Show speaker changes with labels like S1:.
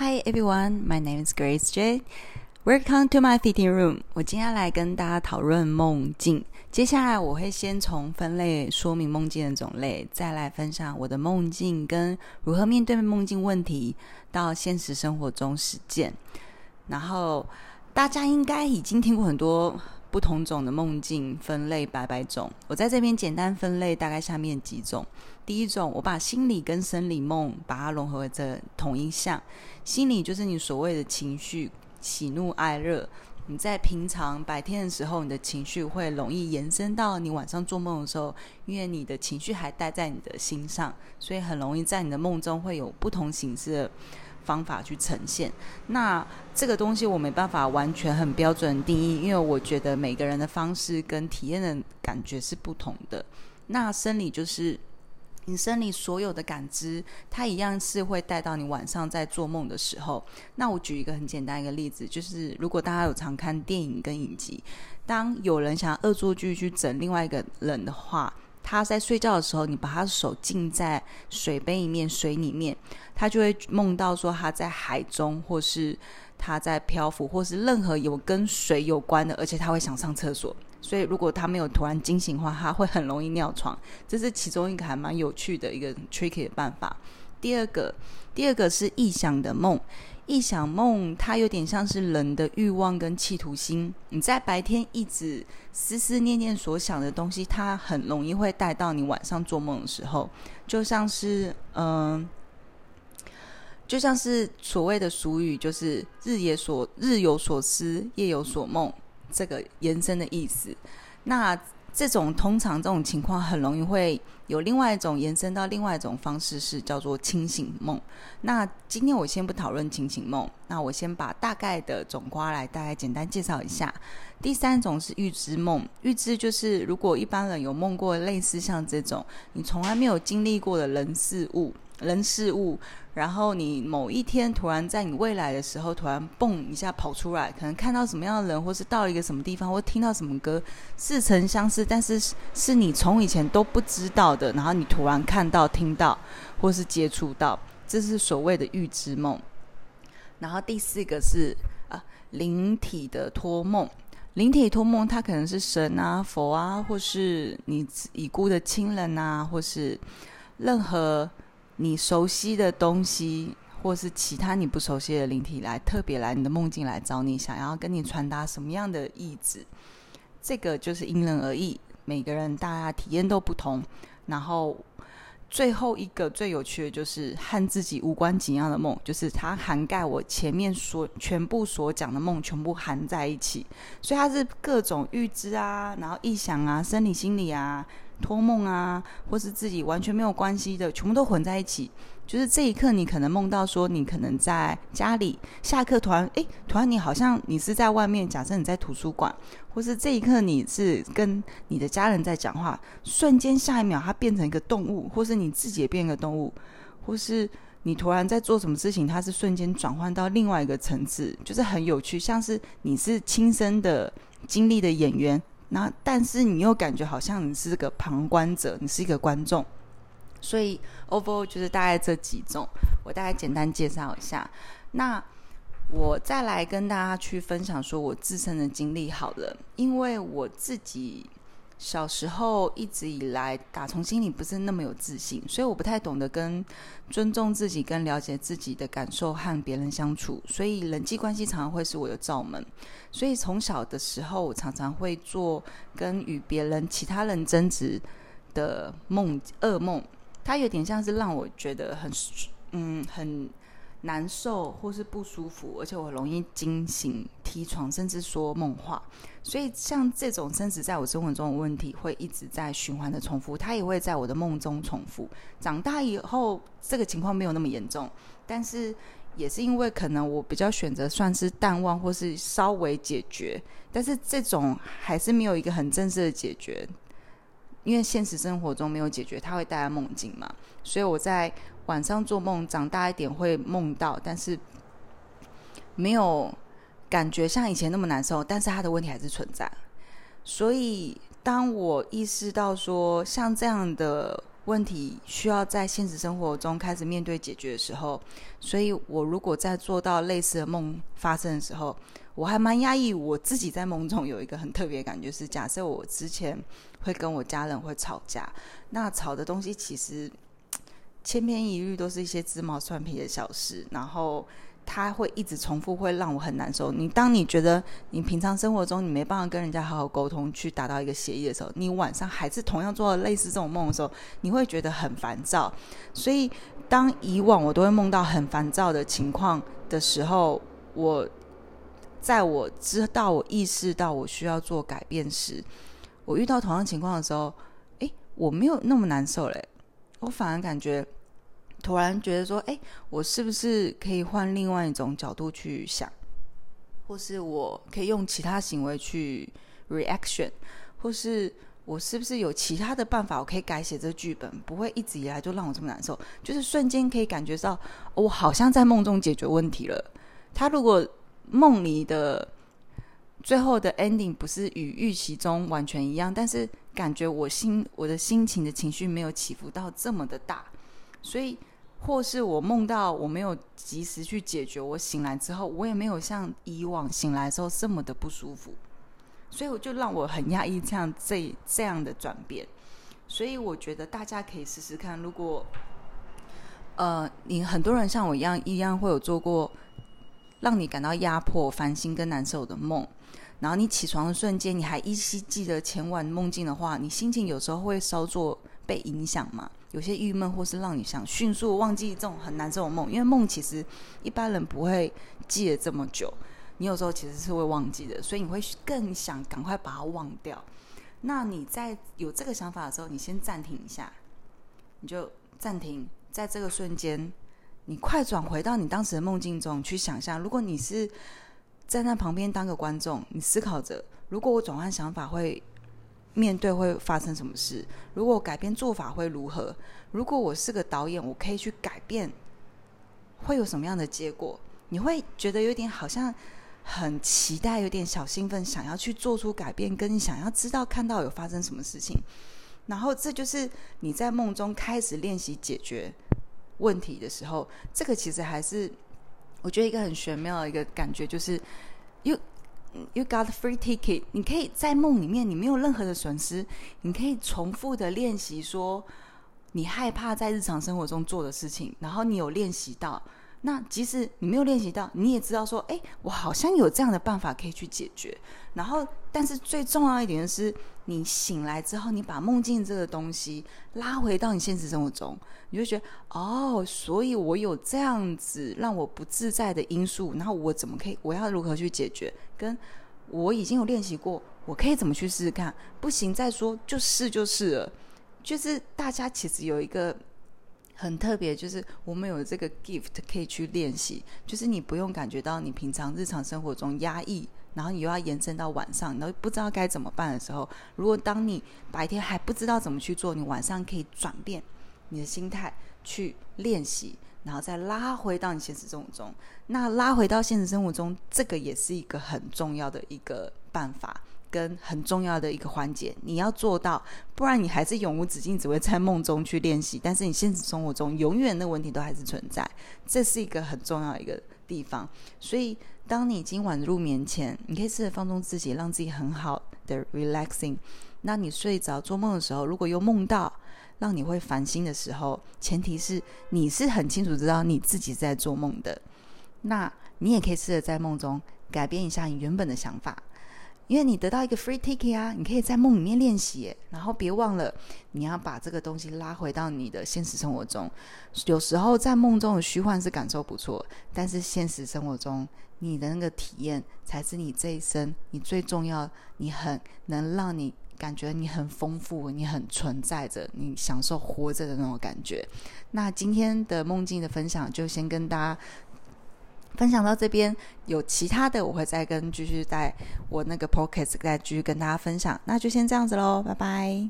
S1: Hi everyone, my name is Grace J. Welcome to my fitting room. 我今天来跟大家讨论梦境。接下来我会先从分类说明梦境的种类，再来分享我的梦境跟如何面对梦境问题，到现实生活中实践。然后大家应该已经听过很多不同种的梦境分类，百百种。我在这边简单分类，大概下面几种。第一种，我把心理跟生理梦把它融合在同一项。心理就是你所谓的情绪，喜怒哀乐。你在平常白天的时候，你的情绪会容易延伸到你晚上做梦的时候，因为你的情绪还待在你的心上，所以很容易在你的梦中会有不同形式方法去呈现。那这个东西我没办法完全很标准定义，因为我觉得每个人的方式跟体验的感觉是不同的。那生理就是。你生理所有的感知，它一样是会带到你晚上在做梦的时候。那我举一个很简单一个例子，就是如果大家有常看电影跟影集，当有人想恶作剧去整另外一个人的话，他在睡觉的时候，你把他的手浸在水杯里面、水里面，他就会梦到说他在海中，或是他在漂浮，或是任何有跟水有关的，而且他会想上厕所。所以，如果他没有突然惊醒的话，他会很容易尿床。这是其中一个还蛮有趣的一个 tricky 的办法。第二个，第二个是臆想的梦。臆想梦它有点像是人的欲望跟企图心。你在白天一直思思念念所想的东西，它很容易会带到你晚上做梦的时候，就像是嗯、就像是所谓的俗语，就是日也所日有所思，夜有所梦。这个延伸的意思，那这种通常这种情况很容易会有另外一种延伸到另外一种方式，是叫做清醒梦。那今天我先不讨论清醒梦，那我先把大概的总瓜来大概简单介绍一下。第三种是预知梦，预知就是如果一般人有梦过类似像这种你从来没有经历过的人事物。人事物，然后你某一天突然在你未来的时候，突然蹦一下跑出来，可能看到什么样的人，或是到一个什么地方，或听到什么歌，似曾相识，但是是你从以前都不知道的，然后你突然看到、听到，或是接触到，这是所谓的预知梦。然后第四个是啊，灵体的托梦，灵体托梦，它可能是神啊、佛啊，或是你已故的亲人啊，或是任何。你熟悉的东西，或是其他你不熟悉的灵体来特别来你的梦境来找你，想要跟你传达什么样的意志，这个就是因人而异，每个人大家体验都不同。然后最后一个最有趣的就是和自己无关紧要的梦，就是它涵盖我前面所全部所讲的梦，全部含在一起，所以它是各种预知啊，然后臆想啊，生理心理啊。托梦啊，或是自己完全没有关系的，全部都混在一起。就是这一刻，你可能梦到说，你可能在家里，下课突然，诶，突然你好像你是在外面，假设你在图书馆，或是这一刻你是跟你的家人在讲话，瞬间下一秒它变成一个动物，或是你自己也变个动物，或是你突然在做什么事情，它是瞬间转换到另外一个层次，就是很有趣，像是你是亲身的经历的演员。那但是你又感觉好像你是个旁观者，你是一个观众，所以 overall 就是大概这几种，我大概简单介绍一下。那我再来跟大家去分享说我自身的经历好了，因为我自己。小时候一直以来，打从心里不是那么有自信，所以我不太懂得跟尊重自己、跟了解自己的感受和别人相处，所以人际关系常常会是我的罩门。所以从小的时候，我常常会做跟与别人、其他人争执的梦、噩梦，它有点像是让我觉得很嗯很。难受或是不舒服，而且我容易惊醒、踢床，甚至说梦话。所以像这种真实在我生活中的问题，会一直在循环的重复，它也会在我的梦中重复。长大以后，这个情况没有那么严重，但是也是因为可能我比较选择算是淡忘，或是稍微解决。但是这种还是没有一个很正式的解决，因为现实生活中没有解决，它会带来梦境嘛。所以我在。晚上做梦，长大一点会梦到，但是没有感觉像以前那么难受。但是他的问题还是存在。所以当我意识到说，像这样的问题需要在现实生活中开始面对解决的时候，所以我如果在做到类似的梦发生的时候，我还蛮压抑。我自己在梦中有一个很特别的感觉是，假设我之前会跟我家人会吵架，那吵的东西其实千篇一律，都是一些鸡毛蒜皮的小事，然后。他会一直重复，会让我很难受。你当你觉得你平常生活中你没办法跟人家好好沟通，去达到一个协议的时候，你晚上还是同样做类似这种梦的时候，你会觉得很烦躁。所以，当以往我都会梦到很烦躁的情况的时候，我在我知道我意识到我需要做改变时，我遇到同样情况的时候，诶，我没有那么难受嘞，我反而感觉。突然觉得说，哎，我是不是可以换另外一种角度去想，或是我可以用其他行为去 reaction，或是我是不是有其他的办法，我可以改写这剧本，不会一直以来就让我这么难受。就是瞬间可以感觉到，我好像在梦中解决问题了。他如果梦里的最后的 ending 不是与预期中完全一样，但是感觉我心我的心情的情绪没有起伏到这么的大，所以。或是我梦到我没有及时去解决，我醒来之后，我也没有像以往醒来的时候这么的不舒服，所以我就让我很压抑这样这这样的转变。所以我觉得大家可以试试看，如果呃你很多人像我一样一样会有做过让你感到压迫、烦心跟难受的梦，然后你起床的瞬间你还依稀记得前晚梦境的话，你心情有时候会稍作被影响嘛。有些郁闷，或是让你想迅速忘记这种很难受的梦，因为梦其实一般人不会记得这么久，你有时候其实是会忘记的，所以你会更想赶快把它忘掉。那你在有这个想法的时候，你先暂停一下，你就暂停，在这个瞬间，你快转回到你当时的梦境中去想象，如果你是站在旁边当个观众，你思考着，如果我转换想法会。面对会发生什么事？如果我改变做法会如何？如果我是个导演，我可以去改变，会有什么样的结果？你会觉得有点好像很期待，有点小兴奋，想要去做出改变，跟你想要知道看到有发生什么事情。然后这就是你在梦中开始练习解决问题的时候，这个其实还是我觉得一个很玄妙的一个感觉，就是又。You got free ticket，你可以在梦里面，你没有任何的损失，你可以重复的练习说你害怕在日常生活中做的事情，然后你有练习到。那即使你没有练习到，你也知道说，哎，我好像有这样的办法可以去解决。然后，但是最重要一点是，你醒来之后，你把梦境这个东西拉回到你现实生活中，你就觉得，哦，所以我有这样子让我不自在的因素，然后我怎么可以，我要如何去解决？跟我已经有练习过，我可以怎么去试试看？不行，再说就试就是了。就是大家其实有一个。很特别，就是我们有这个 gift 可以去练习，就是你不用感觉到你平常日常生活中压抑，然后你又要延伸到晚上，你都不知道该怎么办的时候，如果当你白天还不知道怎么去做，你晚上可以转变你的心态去练习，然后再拉回到你现实生活中。那拉回到现实生活中，这个也是一个很重要的一个办法。跟很重要的一个环节，你要做到，不然你还是永无止境，只会在梦中去练习。但是你现实生活中永远的问题都还是存在，这是一个很重要的一个地方。所以，当你今晚入眠前，你可以试着放松自己，让自己很好的 relaxing。那你睡着做梦的时候，如果又梦到让你会烦心的时候，前提是你是很清楚知道你自己在做梦的。那你也可以试着在梦中改变一下你原本的想法。因为你得到一个 free ticket 啊，你可以在梦里面练习，然后别忘了你要把这个东西拉回到你的现实生活中。有时候在梦中的虚幻是感受不错，但是现实生活中你的那个体验才是你这一生你最重要，你很能让你感觉你很丰富，你很存在着，你享受活着的那种感觉。那今天的梦境的分享就先跟大家。分享到这边，有其他的我会再跟继续在我那个 p o c k e t 再继续跟大家分享，那就先这样子喽，拜拜。